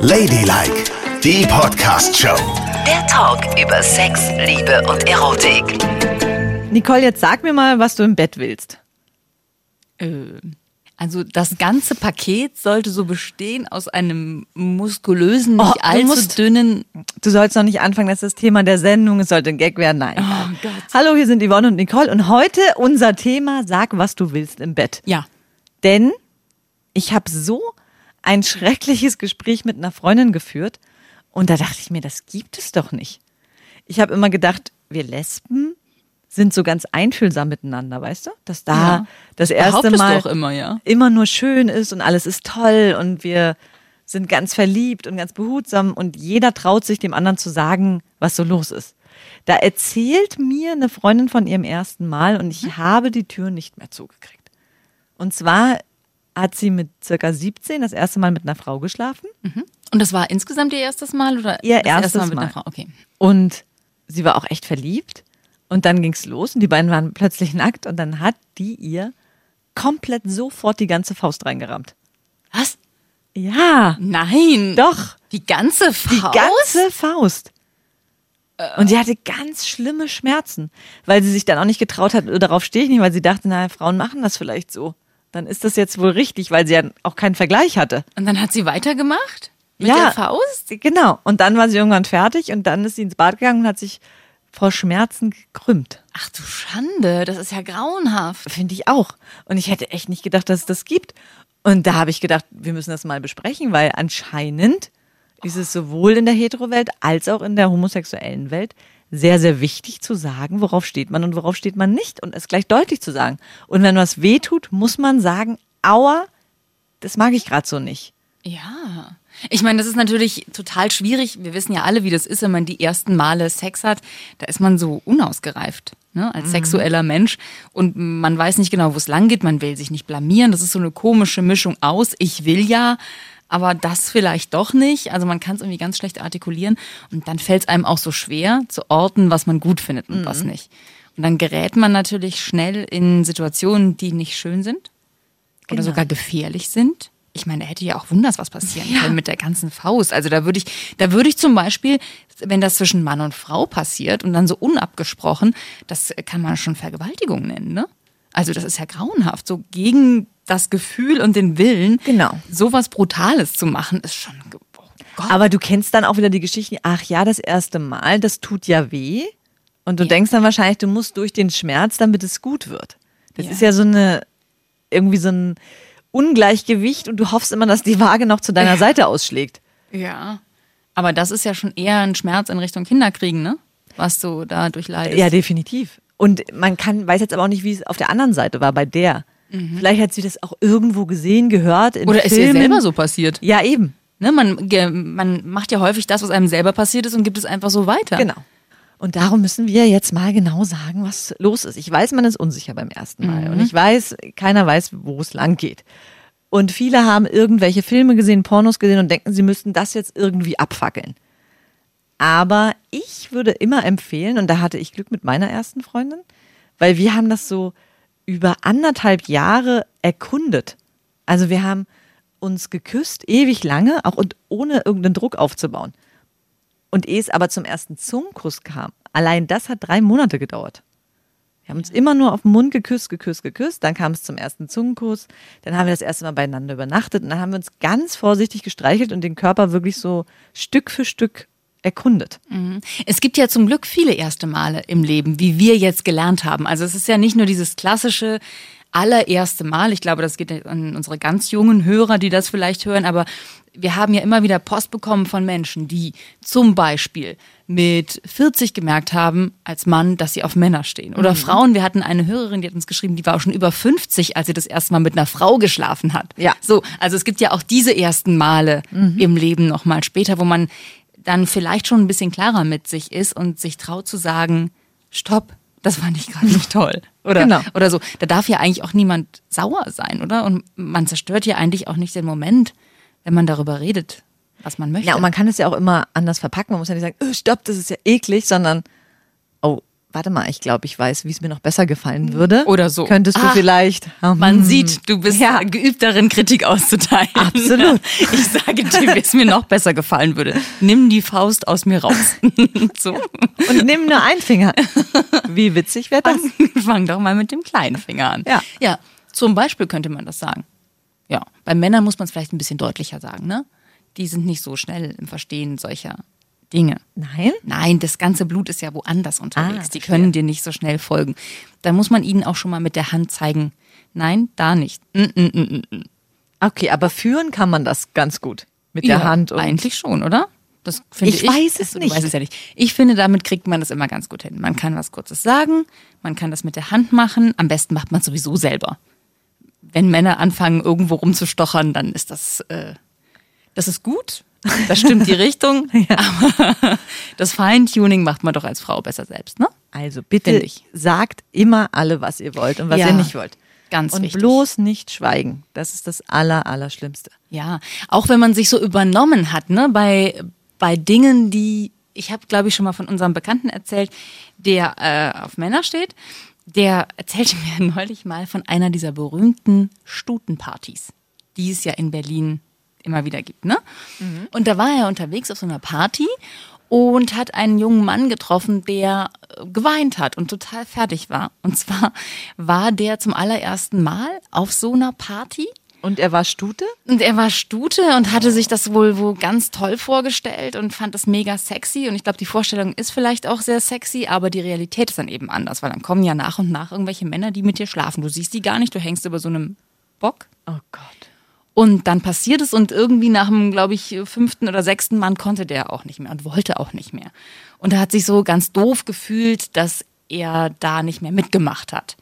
Ladylike, die Podcast-Show. Der Talk über Sex, Liebe und Erotik. Nicole, jetzt sag mir mal, was du im Bett willst. Äh, Also das ganze Paket sollte so bestehen aus einem muskulösen, nicht Oh, du allzu musst- dünnen. Du sollst noch nicht anfangen, das ist das Thema der Sendung, es sollte ein Gag werden. Nein. Oh Gott. Hallo, hier sind Yvonne und Nicole und heute unser Thema, sag, was du willst im Bett. Ja. Denn ich habe so ein schreckliches Gespräch mit einer Freundin geführt und da dachte ich mir, das gibt es doch nicht. Ich habe immer gedacht, wir Lesben sind so ganz einfühlsam miteinander, weißt du? Dass da Ja. das erste Mal auch immer, ja. immer nur schön ist und alles ist toll und wir sind ganz verliebt und ganz behutsam und jeder traut sich dem anderen zu sagen, was so los ist. Da erzählt mir eine Freundin von ihrem ersten Mal und ich habe die Tür nicht mehr zugekriegt. Und zwar hat sie mit circa 17 das erste Mal mit einer Frau geschlafen Und das war insgesamt ihr erstes Mal oder Ihr das erste erstes Mal mit Mal. einer Frau? Okay. und sie war auch echt verliebt und dann ging's los und die beiden waren plötzlich nackt und dann hat die ihr komplett sofort die ganze Faust reingerammt. Was? Ja, Nein. doch. Die ganze Faust? Die ganze Faust. Und sie hatte ganz schlimme Schmerzen, weil sie sich dann auch nicht getraut hat, "Oh, darauf stehe ich nicht, weil sie dachte, na, Frauen machen das vielleicht so. Dann ist das jetzt wohl richtig, weil sie ja auch keinen Vergleich hatte. Und dann hat sie weitergemacht? Mit Ja. der Faust? Genau. Und dann war sie irgendwann fertig und dann ist sie ins Bad gegangen und hat sich vor Schmerzen gekrümmt. Ach du Schande, das ist ja grauenhaft. Finde ich auch. Und ich hätte echt nicht gedacht, dass es das gibt. Und da habe ich gedacht, wir müssen das mal besprechen, weil anscheinend ist es sowohl in der Hetero-Welt als auch in der homosexuellen Welt sehr, sehr wichtig zu sagen, worauf steht man und worauf steht man nicht und es gleich deutlich zu sagen. Und wenn was weh tut, muss man sagen, aua, das mag ich gerade so nicht. Ja. Ich meine, das ist natürlich total schwierig. Wir wissen ja alle, wie das ist, wenn man die ersten Male Sex hat. Da ist man so unausgereift ne, als sexueller Mensch. Und man weiß nicht genau, wo es lang geht. Man will sich nicht blamieren. Das ist so eine komische Mischung aus. Ich will ja, aber das vielleicht doch nicht. Also man kann es irgendwie ganz schlecht artikulieren. Und dann fällt es einem auch so schwer zu orten, was man gut findet und was nicht. Und dann gerät man natürlich schnell in Situationen, die nicht schön sind oder Genau. sogar gefährlich sind. Ich meine, da hätte ja auch wunders was passieren können mit der ganzen Faust. Also da würde ich, da würde ich zum Beispiel, wenn das zwischen Mann und Frau passiert und dann so unabgesprochen, das kann man schon Vergewaltigung nennen, ne? Also das ist ja grauenhaft. So gegen das Gefühl und den Willen, Genau. sowas Brutales zu machen, ist schon. Oh Gott. Aber du kennst dann auch wieder die Geschichte, ach ja, das erste Mal, das tut ja weh. Und du denkst dann wahrscheinlich, du musst durch den Schmerz, damit es gut wird. Das Ja. ist ja so eine, irgendwie so ein Ungleichgewicht und du hoffst immer, dass die Waage noch zu deiner Seite ausschlägt. Ja. Aber das ist ja schon eher ein Schmerz in Richtung Kinderkriegen, ne? Was du da durchleidest. Ja, definitiv. Und man kann, weiß jetzt aber auch nicht, wie es auf der anderen Seite war, bei der. Vielleicht hat sie das auch irgendwo gesehen, gehört, in Mhm. Oder ist ihr Filmen. selber so passiert? Ja, eben. Ne, man, man macht ja häufig das, was einem selber passiert ist und gibt es einfach so weiter. Genau. Und darum müssen wir jetzt mal genau sagen, was los ist. Ich weiß, man ist unsicher beim ersten Mal. Und ich weiß, keiner weiß, wo es lang geht. Und viele haben irgendwelche Filme gesehen, Pornos gesehen und denken, sie müssten das jetzt irgendwie abfackeln. Aber ich würde immer empfehlen, und da hatte ich Glück mit meiner ersten Freundin, weil wir haben das so über anderthalb Jahre erkundet. Also wir haben uns geküsst, ewig lange, auch und ohne irgendeinen Druck aufzubauen. Und ehe es aber zum ersten Zungenkuss kam, allein das hat drei Monate gedauert. Wir haben uns immer nur auf den Mund geküsst, geküsst, geküsst. Dann kam es zum ersten Zungenkuss. Dann haben wir das erste Mal beieinander übernachtet. Und dann haben wir uns ganz vorsichtig gestreichelt und den Körper wirklich so Stück für Stück erkundet. Es gibt ja zum Glück viele erste Male im Leben, wie wir jetzt gelernt haben. Also es ist ja nicht nur dieses klassische allererste Mal. Ich glaube, das geht an unsere ganz jungen Hörer, die das vielleicht hören. Aber wir haben ja immer wieder Post bekommen von Menschen, die zum Beispiel mit 40 gemerkt haben als Mann, dass sie auf Männer stehen. Oder Frauen. Wir hatten eine Hörerin, die hat uns geschrieben, die war auch schon über 50, als sie das erste Mal mit einer Frau geschlafen hat. Ja. So, also es gibt ja auch diese ersten Male im Leben nochmal später, wo man dann vielleicht schon ein bisschen klarer mit sich ist und sich traut zu sagen, stopp, das fand ich gerade nicht toll. Oder, Genau. oder so. Da darf ja eigentlich auch niemand sauer sein, oder? Und man zerstört ja eigentlich auch nicht den Moment, wenn man darüber redet, was man möchte. Ja, und man kann es ja auch immer anders verpacken. Man muss ja nicht sagen, oh, stopp, das ist ja eklig, sondern, warte mal, ich glaube, ich weiß, wie es mir noch besser gefallen würde. Oder so. Könntest du Ah, vielleicht. Man hm, sieht, du bist Ja. geübt darin, Kritik auszuteilen. Absolut. Ich sage dir, wie es mir noch besser gefallen würde. Nimm die Faust aus mir raus. so. Und nimm nur einen Finger. Wie witzig wäre das? Fang doch mal mit dem kleinen Finger an. Ja. Ja, zum Beispiel könnte man das sagen. Ja, bei Männern muss man es vielleicht ein bisschen deutlicher sagen, ne? Die sind nicht so schnell im Verstehen solcher Dinge. Nein? Nein, das ganze Blut ist ja woanders unterwegs. Ah, Die können dir nicht so schnell folgen. Da muss man ihnen auch schon mal mit der Hand zeigen, nein, da nicht. Mm, mm, mm, mm, mm. Okay, aber führen kann man das ganz gut. Mit der Ja, Hand und. Eigentlich schon, oder? Das finde Ich ich. weiß es Achso, nicht. Du weißt es ja nicht. Ich finde, damit kriegt man das immer ganz gut hin. Man kann was Kurzes sagen, man kann das mit der Hand machen. Am besten macht man es sowieso selber. Wenn Männer anfangen, irgendwo rumzustochern, dann ist das, äh, das ist gut. Das stimmt die Richtung. Aber das Feintuning macht man doch als Frau besser selbst, ne? Also bitte sagt immer alle, was ihr wollt und was Ja, ihr nicht wollt. ganz und wichtig. bloß nicht schweigen. Das ist das Aller, Allerschlimmste. Ja, auch wenn man sich so übernommen hat, ne, bei, bei Dingen, die, ich habe, glaube ich, schon mal von unserem Bekannten erzählt, der äh, auf Männer steht, der erzählte mir neulich mal von einer dieser berühmten Stutenpartys, die es ja in Berlin immer wieder gibt, ne? Und da war er unterwegs auf so einer Party und hat einen jungen Mann getroffen, der äh, geweint hat und total fertig war. Und zwar war der zum allerersten Mal auf so einer Party Und er war Stute? und er war Stute und hatte sich das wohl wohl ganz toll vorgestellt und fand das mega sexy. Und ich glaube, die Vorstellung ist vielleicht auch sehr sexy, aber die Realität ist dann eben anders, weil dann kommen ja nach und nach irgendwelche Männer, die mit dir schlafen. Du siehst die gar nicht, du hängst über so einem Bock. Oh Gott. Und dann passiert es und irgendwie nach dem, glaube ich, fünften oder sechsten Mann konnte der auch nicht mehr und wollte auch nicht mehr. Und er hat sich so ganz doof gefühlt, dass er da nicht mehr mitgemacht hat.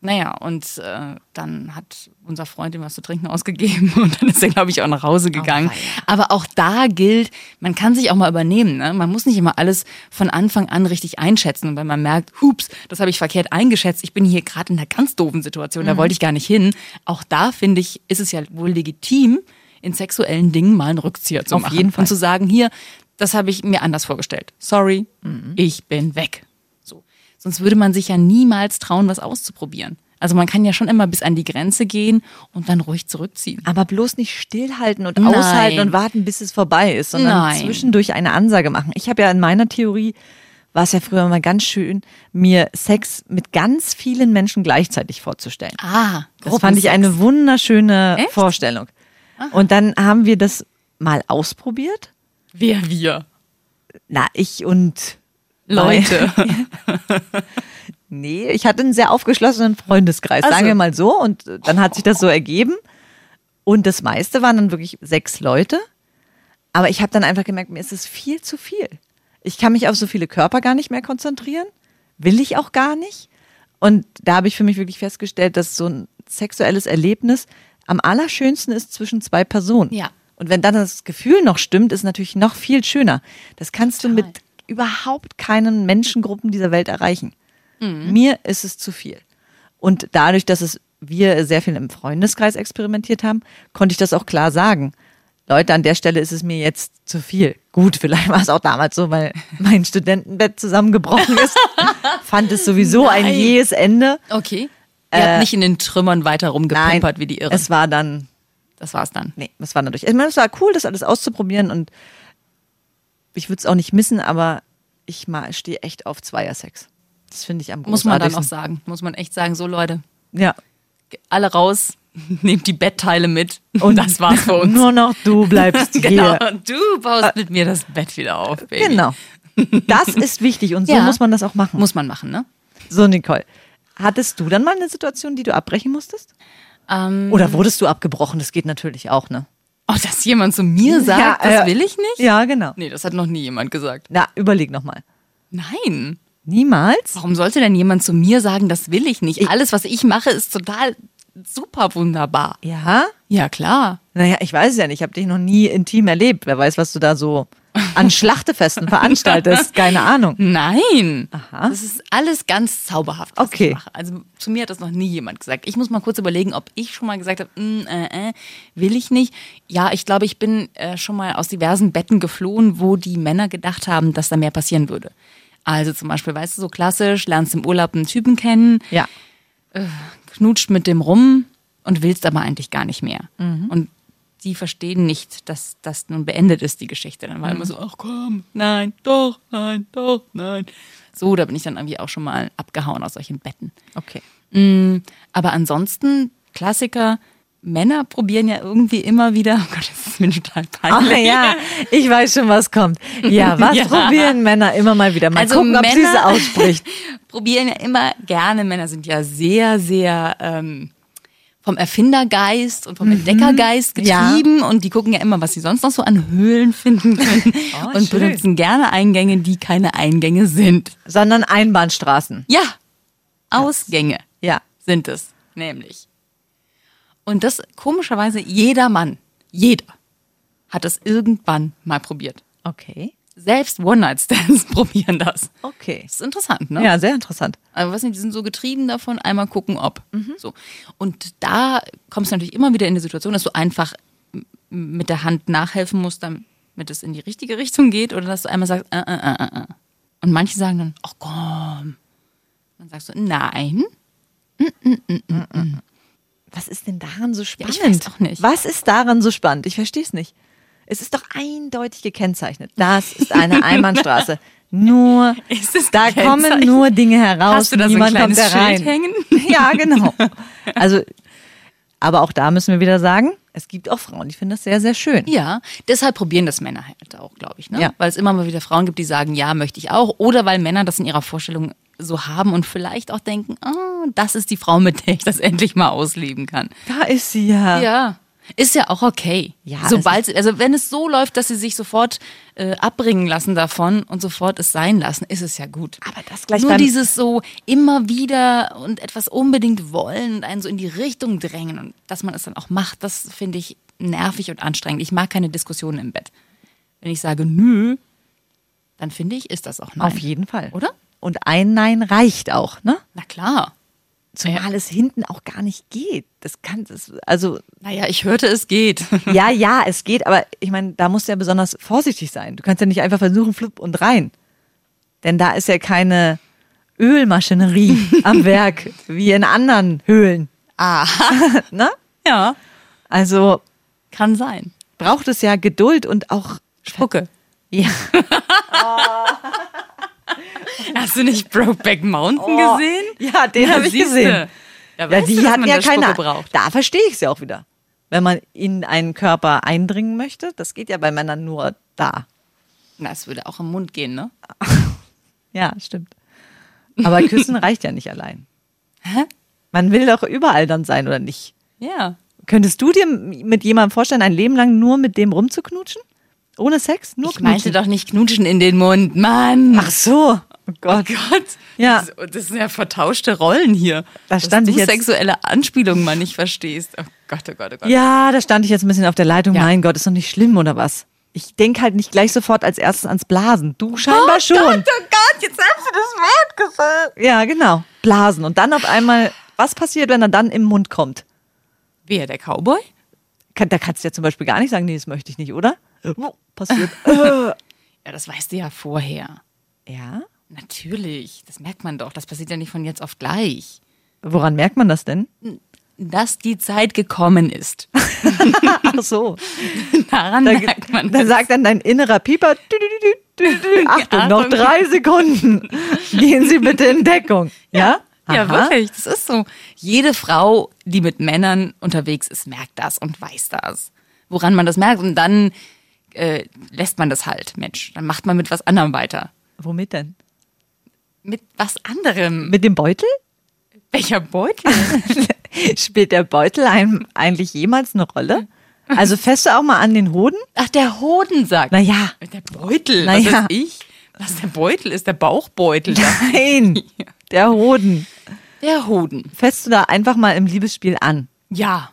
Naja, und äh, dann hat unser Freund ihm was zu trinken ausgegeben und dann ist er, glaube ich, auch nach Hause gegangen. Aber auch da gilt, man kann sich auch mal übernehmen. Ne? Man muss nicht immer alles von Anfang an richtig einschätzen. Und wenn man merkt, hups, das habe ich verkehrt eingeschätzt, ich bin hier gerade in einer ganz doofen Situation, da wollte ich gar nicht hin. Auch da, finde ich, ist es ja wohl legitim, in sexuellen Dingen mal einen Rückzieher zu Auf machen. jeden Fall. Und zu sagen, hier, das habe ich mir anders vorgestellt. Sorry, ich bin weg. So. Sonst würde man sich ja niemals trauen, was auszuprobieren. Also man kann ja schon immer bis an die Grenze gehen und dann ruhig zurückziehen. Aber bloß nicht stillhalten und Nein. aushalten und warten, bis es vorbei ist, sondern Nein. zwischendurch eine Ansage machen. Ich habe ja in meiner Theorie, war es ja früher mal ganz schön, mir Sex mit ganz vielen Menschen gleichzeitig vorzustellen. Ah, Das fand ich eine wunderschöne Echt? Vorstellung. Und dann haben wir das mal ausprobiert. Wer wir? Na, ich und Leute. Nee, ich hatte einen sehr aufgeschlossenen Freundeskreis, Ach so. sagen wir mal so. Und dann hat sich das so ergeben. Und das meiste waren dann wirklich sechs Leute. Aber ich habe dann einfach gemerkt, mir ist es viel zu viel. Ich kann mich auf so viele Körper gar nicht mehr konzentrieren. Will ich auch gar nicht. Und da habe ich für mich wirklich festgestellt, dass so ein sexuelles Erlebnis am allerschönsten ist zwischen zwei Personen. Ja. Und wenn dann das Gefühl noch stimmt, ist natürlich noch viel schöner. Das kannst du Total. mit überhaupt keinen Menschengruppen dieser Welt erreichen. Mir ist es zu viel. Und dadurch, dass es wir sehr viel im Freundeskreis experimentiert haben, konnte ich das auch klar sagen. Leute, an der Stelle ist es mir jetzt zu viel. Gut, vielleicht war es auch damals so, weil mein Studentenbett zusammengebrochen ist. Fand es sowieso ein Nein. jähes Ende. Okay. Ihr habt nicht in den Trümmern weiter rumgepimpert wie die Irren. Es war dann, das war's dann. nee, es war dadurch. Ich meine, es war cool, das alles auszuprobieren und ich würde es auch nicht missen, aber ich stehe echt auf Zweiersex. Das finde ich am Muss man dann auch sagen. Muss man echt sagen, so Leute, Ja. alle raus, nehmt die Bettteile mit. Und das war's für uns. Nur noch du bleibst genau. hier. Du baust mit mir das Bett wieder auf, Baby. Genau. Das ist wichtig und so Ja. muss man das auch machen. Muss man machen, ne? So, Nicole. Hattest du dann mal eine Situation, die du abbrechen musstest? Ähm, Oder wurdest du abgebrochen? Das geht natürlich auch, ne? Oh, dass jemand zu mir sagt, Ja, das äh, will ich nicht? Ja, genau. Nee, das hat noch nie jemand gesagt. Na, überleg nochmal. Nein. Niemals? Warum sollte denn jemand zu mir sagen, das will ich nicht? Alles, was ich mache, ist total super wunderbar. Ja? Ja, klar. Naja, ich weiß es ja nicht. Ich habe dich noch nie intim erlebt. Wer weiß, was du da so an Schlachtefesten veranstaltest. Keine Ahnung. Nein. Aha. Das ist alles ganz zauberhaft, was Okay. ich mache. Also zu mir hat das noch nie jemand gesagt. Ich muss mal kurz überlegen, ob ich schon mal gesagt habe, mm, äh, äh, will ich nicht. Ja, ich glaube, ich bin äh, schon mal aus diversen Betten geflohen, wo die Männer gedacht haben, dass da mehr passieren würde. Also zum Beispiel, weißt du, so klassisch, lernst im Urlaub einen Typen kennen, Ja. knutscht mit dem rum und willst aber eigentlich gar nicht mehr. Mhm. Und die verstehen nicht, dass das nun beendet ist, die Geschichte. Dann war immer Mhm. so, ach komm, nein, doch, nein, doch, nein. So, da bin ich dann irgendwie auch schon mal abgehauen aus solchen Betten. Okay. Mm, Aber ansonsten, Klassiker, Männer probieren ja irgendwie immer wieder, oh Gott, das ist mir total peinlich. ja, ich weiß schon, was kommt. Ja, was Ja. probieren Männer immer mal wieder? Mal Also gucken, ob sie es Männer- ausspricht. probieren ja immer gerne. Männer sind ja sehr, sehr ähm, vom Erfindergeist und vom Entdeckergeist Mhm. Ja. getrieben und die gucken ja immer, was sie sonst noch so an Höhlen finden können Oh, und schön. benutzen gerne Eingänge, die keine Eingänge sind. Sondern Einbahnstraßen. Ja, Ausgänge Ja. sind es nämlich. Und das komischerweise jeder Mann, jeder hat es irgendwann mal probiert. Okay. Selbst One-Night-Stands probieren das. Okay. Das ist interessant, ne? Ja, sehr interessant. Aber was nicht, die sind so getrieben davon, einmal gucken, ob. Mhm. So. Und da kommst du natürlich immer wieder in die Situation, dass du einfach mit der Hand nachhelfen musst, damit es in die richtige Richtung geht, oder dass du einmal sagst, äh, äh, äh, äh. äh. Und manche sagen dann, ach komm. Dann sagst du, nein. Was ist denn daran so spannend? ich weiß auch nicht. Was ist daran so spannend? Ich verstehe es nicht. Es ist doch eindeutig gekennzeichnet. Das ist eine Einbahnstraße. Nur, Ist es da kommen nur Dinge heraus. Hast du da so ein niemand kommt kleines da rein. Schild hängen? Ja, genau. Also, aber auch da müssen wir wieder sagen, es gibt auch Frauen, die finden das sehr, sehr schön. Ja, deshalb probieren das Männer halt auch, glaube ich. Ne? Ja. Weil es immer mal wieder Frauen gibt, die sagen, ja, möchte ich auch. Oder weil Männer das in ihrer Vorstellung so haben und vielleicht auch denken, ah, das ist die Frau, mit der ich das endlich mal ausleben kann. Da ist sie ja. Ja. Ist ja auch okay. Ja, Sobald, also wenn es so läuft, dass sie sich sofort äh, abbringen lassen davon und sofort es sein lassen, ist es ja gut. Aber das gleich Nur dieses so immer wieder und etwas unbedingt wollen und einen so in die Richtung drängen und dass man es dann auch macht, das finde ich nervig und anstrengend. Ich mag keine Diskussionen im Bett. Wenn ich sage nö, dann finde ich, ist das auch nein. Auf jeden Fall. Oder? Und ein Nein reicht auch, ne? Na klar. Zumal es hinten auch gar nicht geht. Das kann, das, also, Naja, ich hörte, es geht. ja, ja, es geht, aber ich meine, da musst du ja besonders vorsichtig sein. Du kannst ja nicht einfach versuchen, flupp und rein. Denn da ist ja keine Ölmaschinerie am Werk, wie in anderen Höhlen. Aha. Ne? Ja, Also kann sein. braucht es ja Geduld und auch, Spucke. ja, Hast du nicht Brokeback Mountain Oh, gesehen? ja, den habe ich gesehen. Ja, Ja, die du, dass hatten man ja keine. braucht. Da verstehe ich es ja auch wieder. Wenn man in einen Körper eindringen möchte, das geht ja bei Männern nur da. Na, es würde auch im Mund gehen, ne? Ja, stimmt. Aber küssen reicht ja nicht allein. Hä? Man will doch überall dann sein, oder nicht? Ja. Könntest du dir mit jemandem vorstellen, ein Leben lang nur mit dem rumzuknutschen? Ohne Sex? Nur Ich meinte knutschen? doch nicht knutschen in den Mund, Mann. Ach so. Oh Gott. Gott. Ja. Das, das sind ja vertauschte Rollen hier. Da stand dass ich du jetzt- sexuelle Anspielungen mal nicht verstehst. Oh Gott, oh Gott, oh Gott. Ja, da stand ich jetzt ein bisschen auf der Leitung. Ja. Mein Gott, ist doch nicht schlimm, oder was? Ich denke halt nicht gleich sofort als erstes ans Blasen. Du scheinbar schon. oh Gott, jetzt hast du das Wort gesagt. Ja, genau. Blasen. Und dann auf einmal, was passiert, wenn er dann im Mund kommt? Wer, der Cowboy? Da kannst du ja zum Beispiel gar nicht sagen, nee, das möchte ich nicht, oder? Oh, passiert. Ja, das weißt du ja vorher. ja? Natürlich, das merkt man doch. Das passiert ja nicht von jetzt auf gleich. Woran merkt man das denn? Dass die Zeit gekommen ist. Ach so. Daran Da, merkt man da das. sagt dann dein innerer Pieper, Achtung, noch drei Sekunden. Gehen Sie bitte in Deckung. Ja? Ja, Aha. wirklich, das ist so. Jede Frau, die mit Männern unterwegs ist, merkt das und weiß das. Woran man das merkt. Und dann äh, lässt man das halt, Mensch. Dann macht man mit was anderem weiter. Womit denn? Mit was anderem. Mit dem Beutel? welcher Beutel? Spielt der Beutel einem eigentlich jemals eine Rolle? Also fässt du auch mal an den Hoden? Ach, der Hodensack. Naja. Der Beutel, Na was ja. ich? Was der Beutel ist, der Bauchbeutel. Nein, der Hoden. Der Hoden. Fässt du da einfach mal im Liebesspiel an? Ja.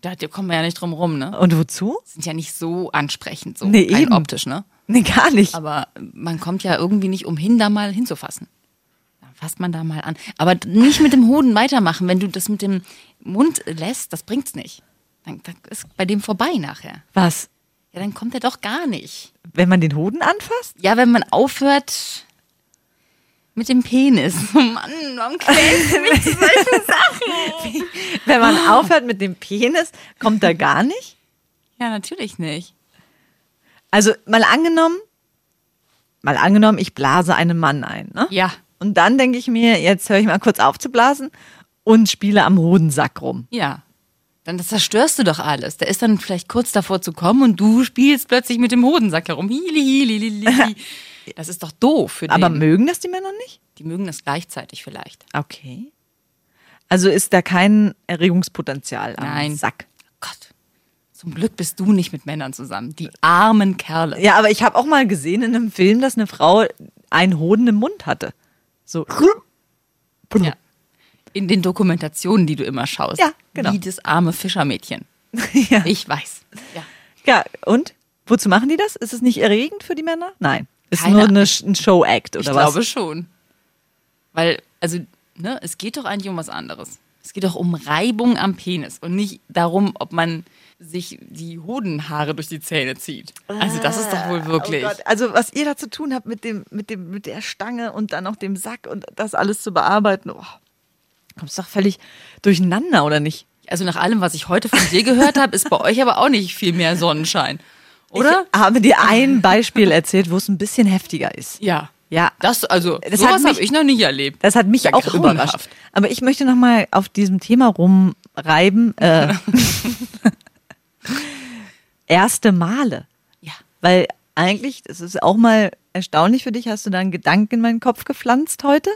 Da, kommen wir ja nicht drum rum, ne? Und wozu? Sind ja nicht so ansprechend, so Nee, eben. optisch, ne? Nee, gar nicht. Aber man kommt ja irgendwie nicht umhin, da mal hinzufassen. Dann fasst man da mal an. Aber nicht mit dem Hoden weitermachen. Wenn du das mit dem Mund lässt, das bringt's nicht. Dann, dann ist bei dem vorbei nachher. Was? Ja, dann kommt er doch gar nicht. Wenn man den Hoden anfasst? Ja, wenn man aufhört, Mit dem Penis. Oh Mann, warum quälst du mich zu solchen Sachen? Wenn man aufhört mit dem Penis, kommt er gar nicht? Ja, natürlich nicht. Also mal angenommen, mal angenommen, ich blase einen Mann ein. Ne? Ja. Und dann denke ich mir, jetzt höre ich mal kurz auf zu blasen und spiele am Hodensack rum. Ja. Dann das zerstörst du doch alles. Der ist dann vielleicht kurz davor zu kommen und du spielst plötzlich mit dem Hodensack herum. Das ist doch doof für Aber den. mögen das die Männer nicht? Die mögen das gleichzeitig vielleicht. Okay. Also ist da kein Erregungspotenzial am Nein. Sack. Gott. Zum Glück bist du nicht mit Männern zusammen. Die armen Kerle. Ja, aber ich habe auch mal gesehen in einem Film, dass eine Frau einen Hoden im Mund hatte. So. Ja. In den Dokumentationen, die du immer schaust. Ja, genau. Wie das arme Fischermädchen. ja. Ich weiß. Ja. ja, und? Wozu machen die das? Ist es nicht erregend für die Männer? Nein. Ist Keine nur eine, ein Show-Act oder Ich was? glaube schon. Weil, also, ne, es geht doch eigentlich um was anderes. Es geht doch um Reibung am Penis und nicht darum, ob man sich die Hodenhaare durch die Zähne zieht. Also das ist doch wohl wirklich. Oh Gott, also was ihr da zu tun habt mit dem, mit dem, mit der Stange und dann noch dem Sack und das alles zu bearbeiten, oh, kommst doch völlig durcheinander, oder nicht? Also nach allem, was ich heute von dir gehört habe, ist bei euch aber auch nicht viel mehr Sonnenschein. Oder? Ich habe dir ein Beispiel erzählt, wo es ein bisschen heftiger ist. Ja. Ja. Das, also, Das sowas habe ich noch nicht erlebt. Das hat mich Ja, auch grauenhaft. überrascht. Aber ich möchte noch mal auf diesem Thema rumreiben. Äh, erste Male. Ja. Weil eigentlich, das ist auch mal erstaunlich für dich, hast du da einen Gedanken in meinen Kopf gepflanzt heute,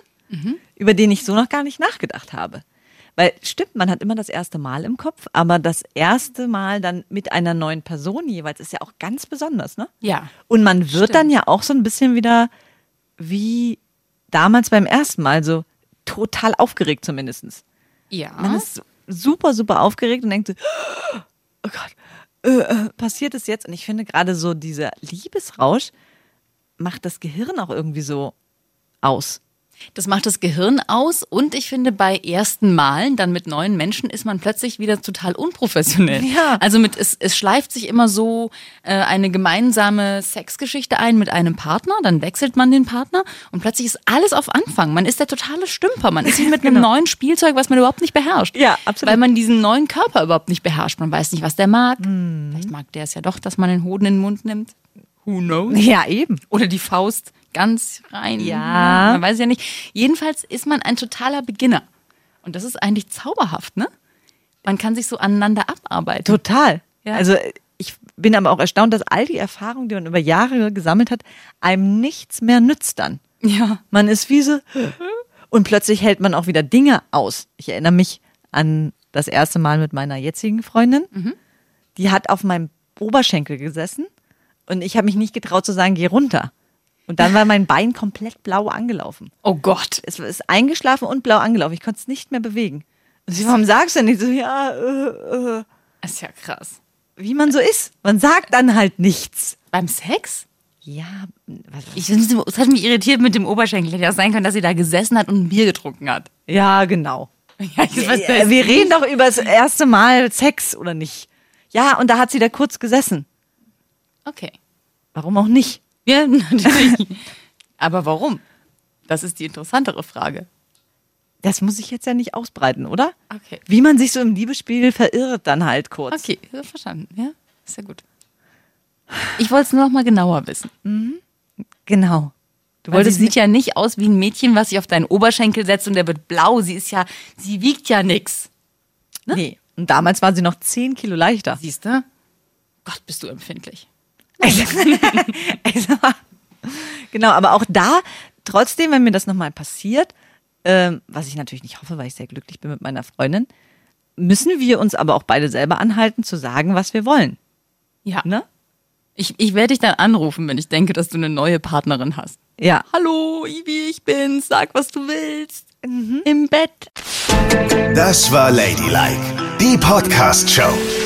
über den ich so noch gar nicht nachgedacht habe. Weil stimmt, man hat immer das erste Mal im Kopf, aber das erste Mal dann mit einer neuen Person jeweils ist ja auch ganz besonders, ne? Ja. Und man wird Stimmt. dann ja auch so ein bisschen wieder wie damals beim ersten Mal, so total aufgeregt zumindestens. Ja. Man ist super, super aufgeregt und denkt so, oh Gott, äh, äh, passiert es jetzt? Und ich finde gerade so dieser Liebesrausch macht das Gehirn auch irgendwie so aus. Das macht das Gehirn aus und ich finde, bei ersten Malen dann mit neuen Menschen ist man plötzlich wieder total unprofessionell. Ja. Also mit es, es schleift sich immer so äh, eine gemeinsame Sexgeschichte ein mit einem Partner, dann wechselt man den Partner und plötzlich ist alles auf Anfang. Man ist der totale Stümper. Man ist wie mit einem neuen Spielzeug, was man überhaupt nicht beherrscht. Genau. Ja, absolut. Weil man diesen neuen Körper überhaupt nicht beherrscht. Man weiß nicht, was der mag. Mhm. Vielleicht mag der es ja doch, dass man den Hoden in den Mund nimmt. Who knows? Ja, eben. Oder die Faust ganz rein. Ja. Man weiß ja nicht. Jedenfalls ist man ein totaler Beginner. Und das ist eigentlich zauberhaft, ne? Man kann sich so aneinander abarbeiten. Total. Ja. Also ich bin aber auch erstaunt, dass all die Erfahrungen, die man über Jahre gesammelt hat, einem nichts mehr nützt dann. Ja. Man ist wie so und plötzlich hält man auch wieder Dinge aus. Ich erinnere mich an das erste Mal mit meiner jetzigen Freundin. Die hat auf meinem Oberschenkel gesessen und ich habe mich nicht getraut zu sagen, geh runter. Und dann war mein Bein komplett blau angelaufen. Oh Gott. Es ist eingeschlafen und blau angelaufen. Ich konnte es nicht mehr bewegen. Und sie, warum sagst du denn nicht so, ja, äh, äh, Das ist ja krass. wie man so ist. Man sagt dann halt nichts. Beim Sex? Ja, was, Ich, es hat mich irritiert mit dem Oberschenkel. Hätte ja sein können, dass sie da gesessen hat und ein Bier getrunken hat. ja, genau. Ja, ich weiß, Ja, wir reden doch über das erste Mal Sex, oder nicht? Ja, und da hat sie da kurz gesessen. Okay. Warum auch nicht? Ja, natürlich. Aber warum? Das ist die interessantere Frage. Das muss ich jetzt ja nicht ausbreiten, oder? Okay. Wie man sich so im Liebesspiel verirrt dann halt kurz. Okay, verstanden. Ja, ist ja gut. Ich wollte es nur noch mal genauer wissen. Genau. Du Weil sie wolltest sieht ja nicht aus wie ein Mädchen, was sich auf deinen Oberschenkel setzt und der wird blau. Sie ist ja, sie wiegt ja nix. Nee. Und damals war sie noch 10 Kilo leichter. Siehst du? Gott, bist du empfindlich. Also, genau, aber auch da, trotzdem, wenn mir das nochmal passiert, ähm, was ich natürlich nicht hoffe, weil ich sehr glücklich bin mit meiner Freundin, müssen wir uns aber auch beide selber anhalten, zu sagen, was wir wollen. Ja. Ne? Ich, ich werde dich dann anrufen, wenn ich denke, dass du eine neue Partnerin hast. Ja. Hallo, Ivi, ich bin's. Sag, was du willst. Im Bett. Das war Ladylike, die Podcast-Show.